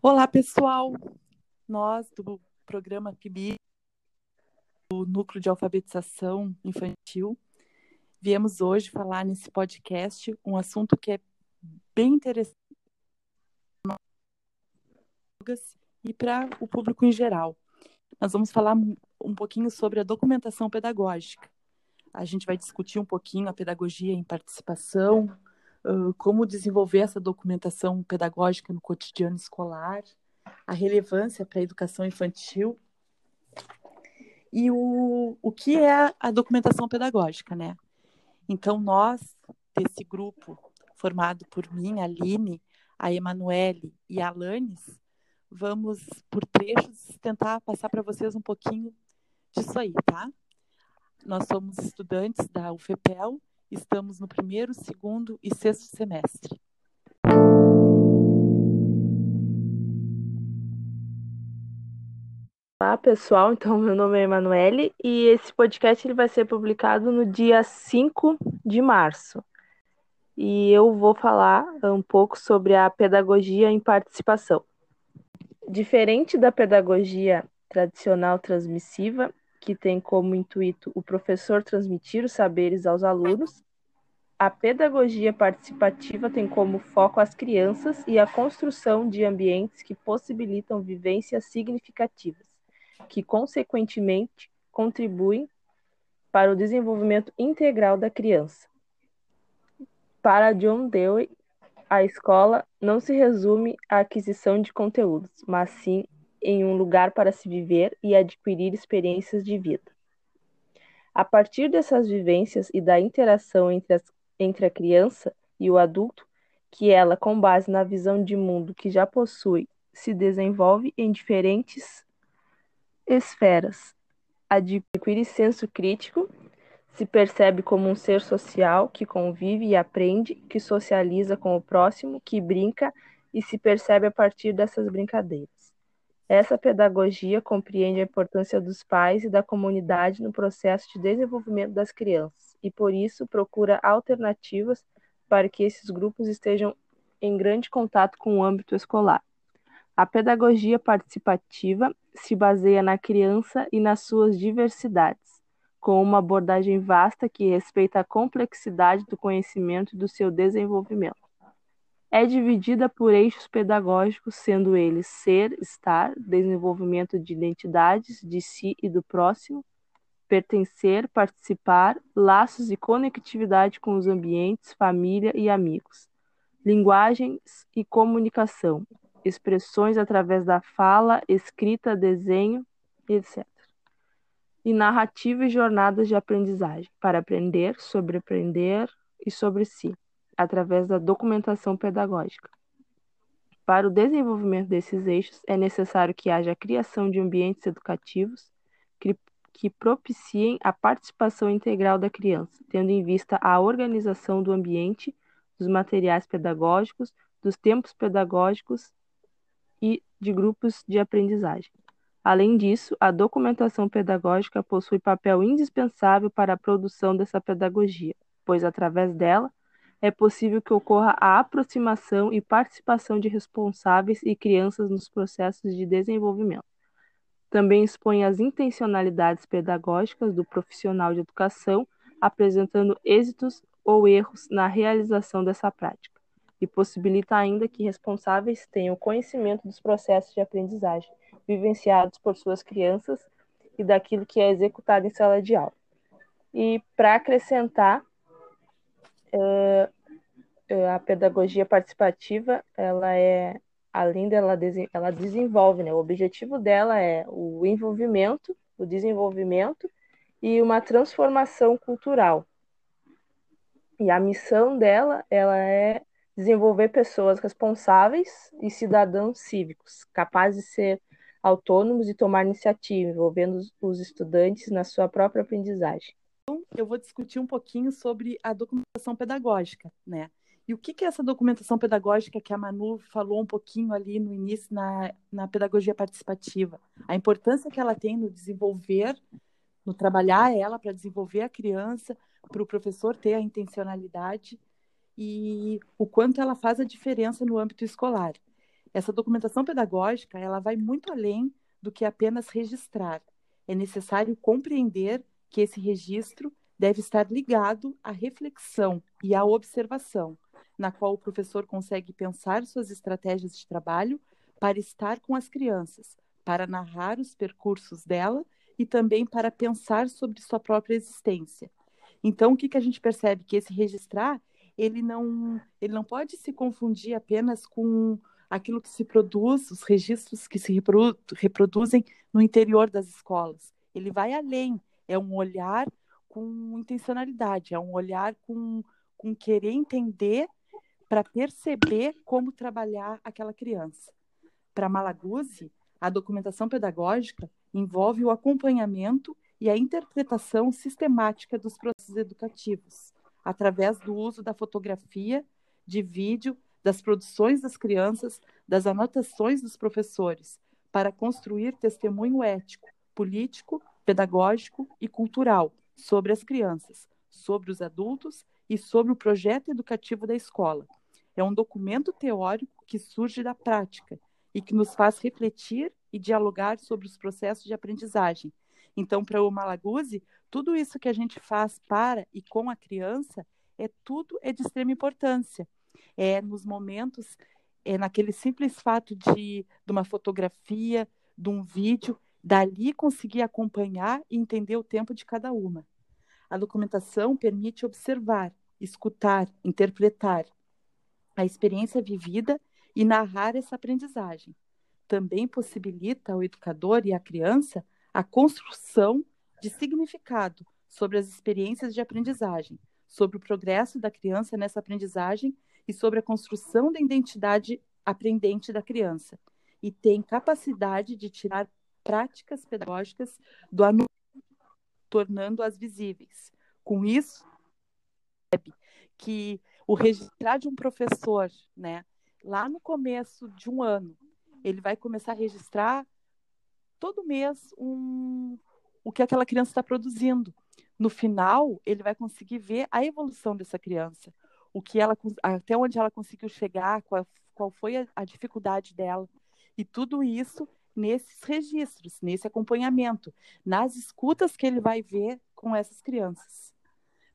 Olá, pessoal! Nós, do programa PIBI, do Núcleo de Alfabetização Infantil, viemos hoje falar nesse podcast um assunto que é bem interessante e para o público em geral. Nós vamos falar um pouquinho sobre a documentação pedagógica. A gente vai discutir um pouquinho a pedagogia em participação, como desenvolver essa documentação pedagógica no cotidiano escolar, a relevância para a educação infantil e o, o que é a documentação pedagógica, né? Então, nós, desse grupo, formado por mim, a Aline, a Emanuele e a Alanis, vamos, por trechos, tentar passar para vocês um pouquinho disso aí, tá? Nós somos estudantes da UFEPEL Estamos no primeiro, segundo e sexto semestre. Olá, pessoal. Então, meu nome é Emanuele e esse podcast ele vai ser publicado no dia 5 de março. E eu vou falar um pouco sobre a pedagogia em participação. Diferente da pedagogia tradicional transmissiva, que tem como intuito o professor transmitir os saberes aos alunos, a pedagogia participativa tem como foco as crianças e a construção de ambientes que possibilitam vivências significativas, que, consequentemente, contribuem para o desenvolvimento integral da criança. Para John Dewey, a escola não se resume à aquisição de conteúdos, mas sim em um lugar para se viver e adquirir experiências de vida. A partir dessas vivências e da interação entre, as, entre a criança e o adulto, que ela, com base na visão de mundo que já possui, se desenvolve em diferentes esferas. Adquire senso crítico, se percebe como um ser social que convive e aprende, que socializa com o próximo, que brinca e se percebe a partir dessas brincadeiras. Essa pedagogia compreende a importância dos pais e da comunidade no processo de desenvolvimento das crianças e, por isso, procura alternativas para que esses grupos estejam em grande contato com o âmbito escolar. A pedagogia participativa se baseia na criança e nas suas diversidades, com uma abordagem vasta que respeita a complexidade do conhecimento e do seu desenvolvimento. É dividida por eixos pedagógicos, sendo eles ser, estar, desenvolvimento de identidades de si e do próximo, pertencer, participar, laços e conectividade com os ambientes, família e amigos, linguagens e comunicação, expressões através da fala, escrita, desenho, etc. E narrativa e jornadas de aprendizagem, para aprender, sobre aprender e sobre si através da documentação pedagógica. Para o desenvolvimento desses eixos, é necessário que haja a criação de ambientes educativos que, que propiciem a participação integral da criança, tendo em vista a organização do ambiente, dos materiais pedagógicos, dos tempos pedagógicos e de grupos de aprendizagem. Além disso, a documentação pedagógica possui papel indispensável para a produção dessa pedagogia, pois através dela é possível que ocorra a aproximação e participação de responsáveis e crianças nos processos de desenvolvimento. Também expõe as intencionalidades pedagógicas do profissional de educação, apresentando êxitos ou erros na realização dessa prática, e possibilita ainda que responsáveis tenham conhecimento dos processos de aprendizagem vivenciados por suas crianças e daquilo que é executado em sala de aula. E para acrescentar, a pedagogia participativa, ela é, além dela, ela desenvolve, né? O objetivo dela é o envolvimento, o desenvolvimento e uma transformação cultural. E a missão dela, ela é desenvolver pessoas responsáveis e cidadãos cívicos, capazes de ser autônomos e tomar iniciativa, envolvendo os estudantes na sua própria aprendizagem eu vou discutir um pouquinho sobre a documentação pedagógica, né? E o que, é essa documentação pedagógica que a Manu falou um pouquinho ali no início na, na pedagogia participativa? A importância que ela tem no desenvolver, no trabalhar ela para desenvolver a criança, para o professor ter a intencionalidade e o quanto ela faz a diferença no âmbito escolar. Essa documentação pedagógica, ela vai muito além do que apenas registrar. É necessário compreender que esse registro deve estar ligado à reflexão e à observação, na qual o professor consegue pensar suas estratégias de trabalho para estar com as crianças, para narrar os percursos dela e também para pensar sobre sua própria existência. Então, o que, que a gente percebe? Que esse registrar, ele não, ele não pode se confundir apenas com aquilo que se produz, os registros que se reprodu reproduzem no interior das escolas. Ele vai além, é um olhar com intencionalidade, é um olhar com, com querer entender para perceber como trabalhar aquela criança. Para Malaguzzi, a documentação pedagógica envolve o acompanhamento e a interpretação sistemática dos processos educativos, através do uso da fotografia, de vídeo, das produções das crianças, das anotações dos professores, para construir testemunho ético, político, pedagógico e cultural sobre as crianças, sobre os adultos e sobre o projeto educativo da escola. É um documento teórico que surge da prática e que nos faz refletir e dialogar sobre os processos de aprendizagem. Então, para o Malaguzzi, tudo isso que a gente faz para e com a criança é tudo é de extrema importância. É nos momentos, é naquele simples fato de, de uma fotografia, de um vídeo, dali conseguir acompanhar e entender o tempo de cada uma. A documentação permite observar, escutar, interpretar a experiência vivida e narrar essa aprendizagem. Também possibilita ao educador e à criança a construção de significado sobre as experiências de aprendizagem, sobre o progresso da criança nessa aprendizagem e sobre a construção da identidade aprendente da criança. E tem capacidade de tirar práticas pedagógicas do aluno, tornando-as visíveis. Com isso, que o registrar de um professor, né, lá no começo de um ano, ele vai começar a registrar todo mês um, o que aquela criança está produzindo. No final, ele vai conseguir ver a evolução dessa criança, o que ela, até onde ela conseguiu chegar, qual, qual foi a, a dificuldade dela. E tudo isso nesses registros, nesse acompanhamento, nas escutas que ele vai ver com essas crianças.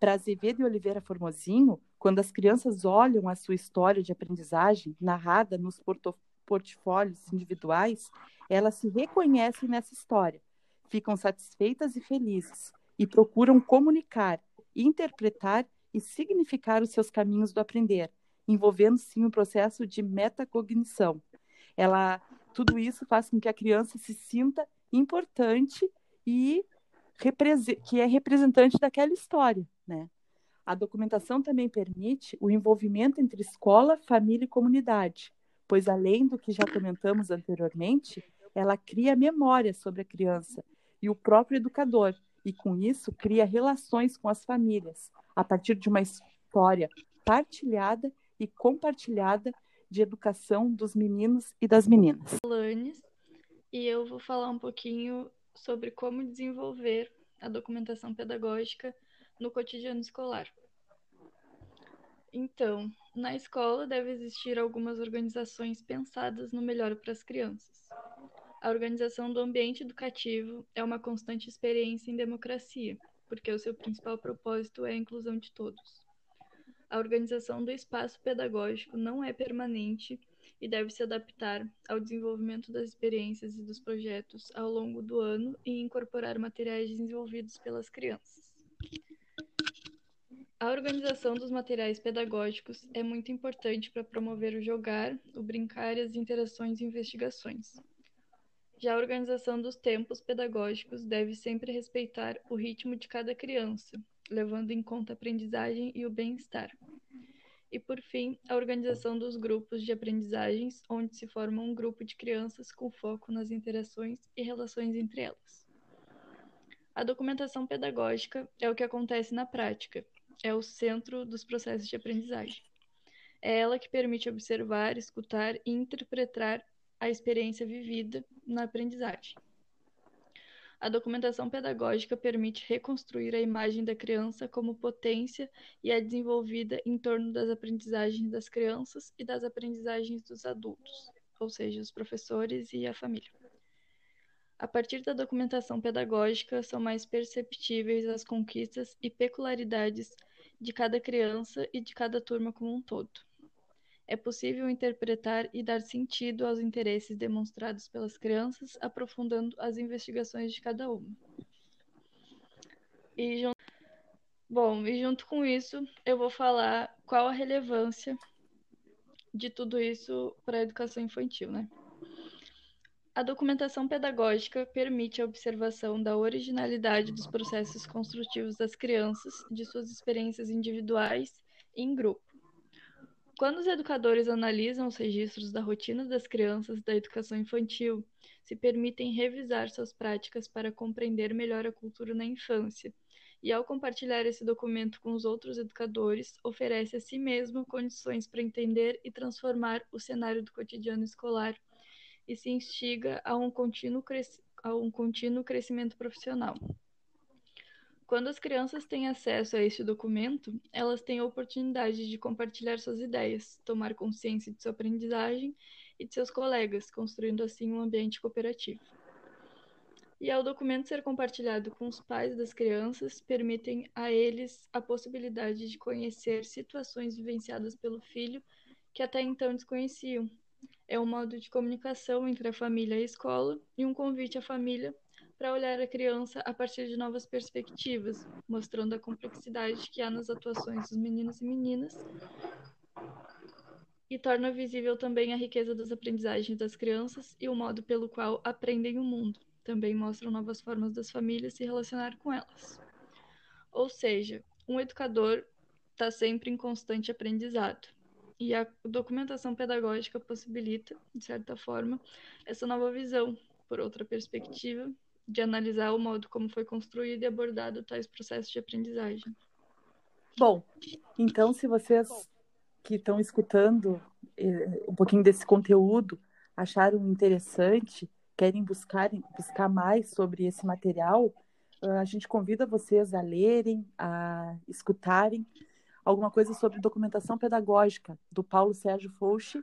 Para Azevedo e Oliveira Formosinho, quando as crianças olham a sua história de aprendizagem narrada nos portfólios individuais, elas se reconhecem nessa história, ficam satisfeitas e felizes e procuram comunicar, interpretar e significar os seus caminhos do aprender, envolvendo sim o processo de metacognição. Ela tudo isso faz com que a criança se sinta importante e que é representante daquela história, né? A documentação também permite o envolvimento entre escola, família e comunidade, pois além do que já comentamos anteriormente, ela cria memória sobre a criança e o próprio educador, e com isso cria relações com as famílias, a partir de uma história partilhada e compartilhada de educação dos meninos e das meninas. Lanes, e eu vou falar um pouquinho sobre como desenvolver a documentação pedagógica no cotidiano escolar. Então, na escola deve existir algumas organizações pensadas no melhor para as crianças. A organização do ambiente educativo é uma constante experiência em democracia, porque o seu principal propósito é a inclusão de todos. A organização do espaço pedagógico não é permanente e deve se adaptar ao desenvolvimento das experiências e dos projetos ao longo do ano e incorporar materiais desenvolvidos pelas crianças. A organização dos materiais pedagógicos é muito importante para promover o jogar, o brincar e as interações e investigações. Já a organização dos tempos pedagógicos deve sempre respeitar o ritmo de cada criança, levando em conta a aprendizagem e o bem-estar. E, por fim, a organização dos grupos de aprendizagens, onde se forma um grupo de crianças com foco nas interações e relações entre elas. A documentação pedagógica é o que acontece na prática, é o centro dos processos de aprendizagem. É ela que permite observar, escutar e interpretar a experiência vivida na aprendizagem. A documentação pedagógica permite reconstruir a imagem da criança como potência e é desenvolvida em torno das aprendizagens das crianças e das aprendizagens dos adultos. ou seja, os professores e a família. A partir da documentação pedagógica, são mais perceptíveis as conquistas e peculiaridades de cada criança e de cada turma como um todo. É possível interpretar e dar sentido aos interesses demonstrados pelas crianças, aprofundando as investigações de cada uma. E. Bom, e junto com isso, eu vou falar qual a relevância de tudo isso para a educação infantil, né? A documentação pedagógica permite a observação da originalidade dos processos construtivos das crianças, de suas experiências individuais e em grupo. Quando os educadores analisam os registros da rotina das crianças da educação infantil, se permitem revisar suas práticas para compreender melhor a cultura na infância. E ao compartilhar esse documento com os outros educadores, oferece a si mesmo condições para entender e transformar o cenário do cotidiano escolar e se instiga a um contínuo, a um contínuo crescimento profissional. Quando as crianças têm acesso a este documento, elas têm a oportunidade de compartilhar suas ideias, tomar consciência de sua aprendizagem e de seus colegas, construindo assim um ambiente cooperativo. E ao documento ser compartilhado com os pais das crianças, permitem a eles a possibilidade de conhecer situações vivenciadas pelo filho que até então desconheciam, é um modo de comunicação entre a família e a escola e um convite à família para olhar a criança a partir de novas perspectivas, mostrando a complexidade que há nas atuações dos meninos e meninas e torna visível também a riqueza das aprendizagens das crianças e o modo pelo qual aprendem o mundo. Também mostram novas formas das famílias se relacionar com elas. Ou seja, um educador está sempre em constante aprendizado. E a documentação pedagógica possibilita, de certa forma, essa nova visão, por outra perspectiva, de analisar o modo como foi construído e abordado tais processos de aprendizagem. Bom, então, se vocês que estão escutando eh, um pouquinho desse conteúdo acharam interessante, querem buscar, buscar mais sobre esse material, a gente convida vocês a lerem, a escutarem alguma coisa sobre documentação pedagógica do Paulo Sérgio Fouche,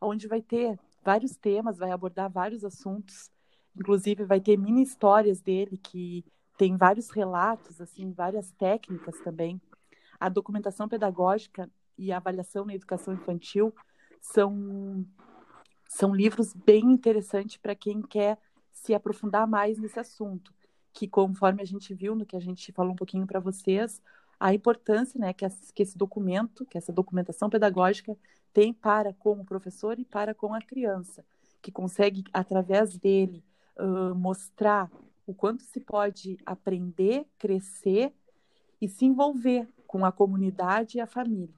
onde vai ter vários temas, vai abordar vários assuntos, inclusive vai ter mini histórias dele que tem vários relatos, assim, várias técnicas também. A documentação pedagógica e a avaliação na educação infantil são são livros bem interessantes para quem quer se aprofundar mais nesse assunto, que conforme a gente viu no que a gente falou um pouquinho para vocês, a importância né, que, que esse documento, que essa documentação pedagógica tem para com o professor e para com a criança, que consegue, através dele, uh, mostrar o quanto se pode aprender, crescer e se envolver com a comunidade e a família.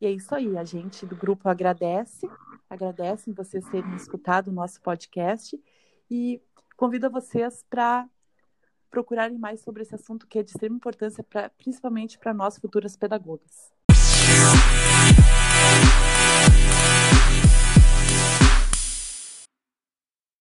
E é isso aí, a gente do grupo agradece, agradece vocês terem escutado o nosso podcast e convida vocês para procurarem mais sobre esse assunto que é de extrema importância, pra, principalmente para nós futuras pedagogas.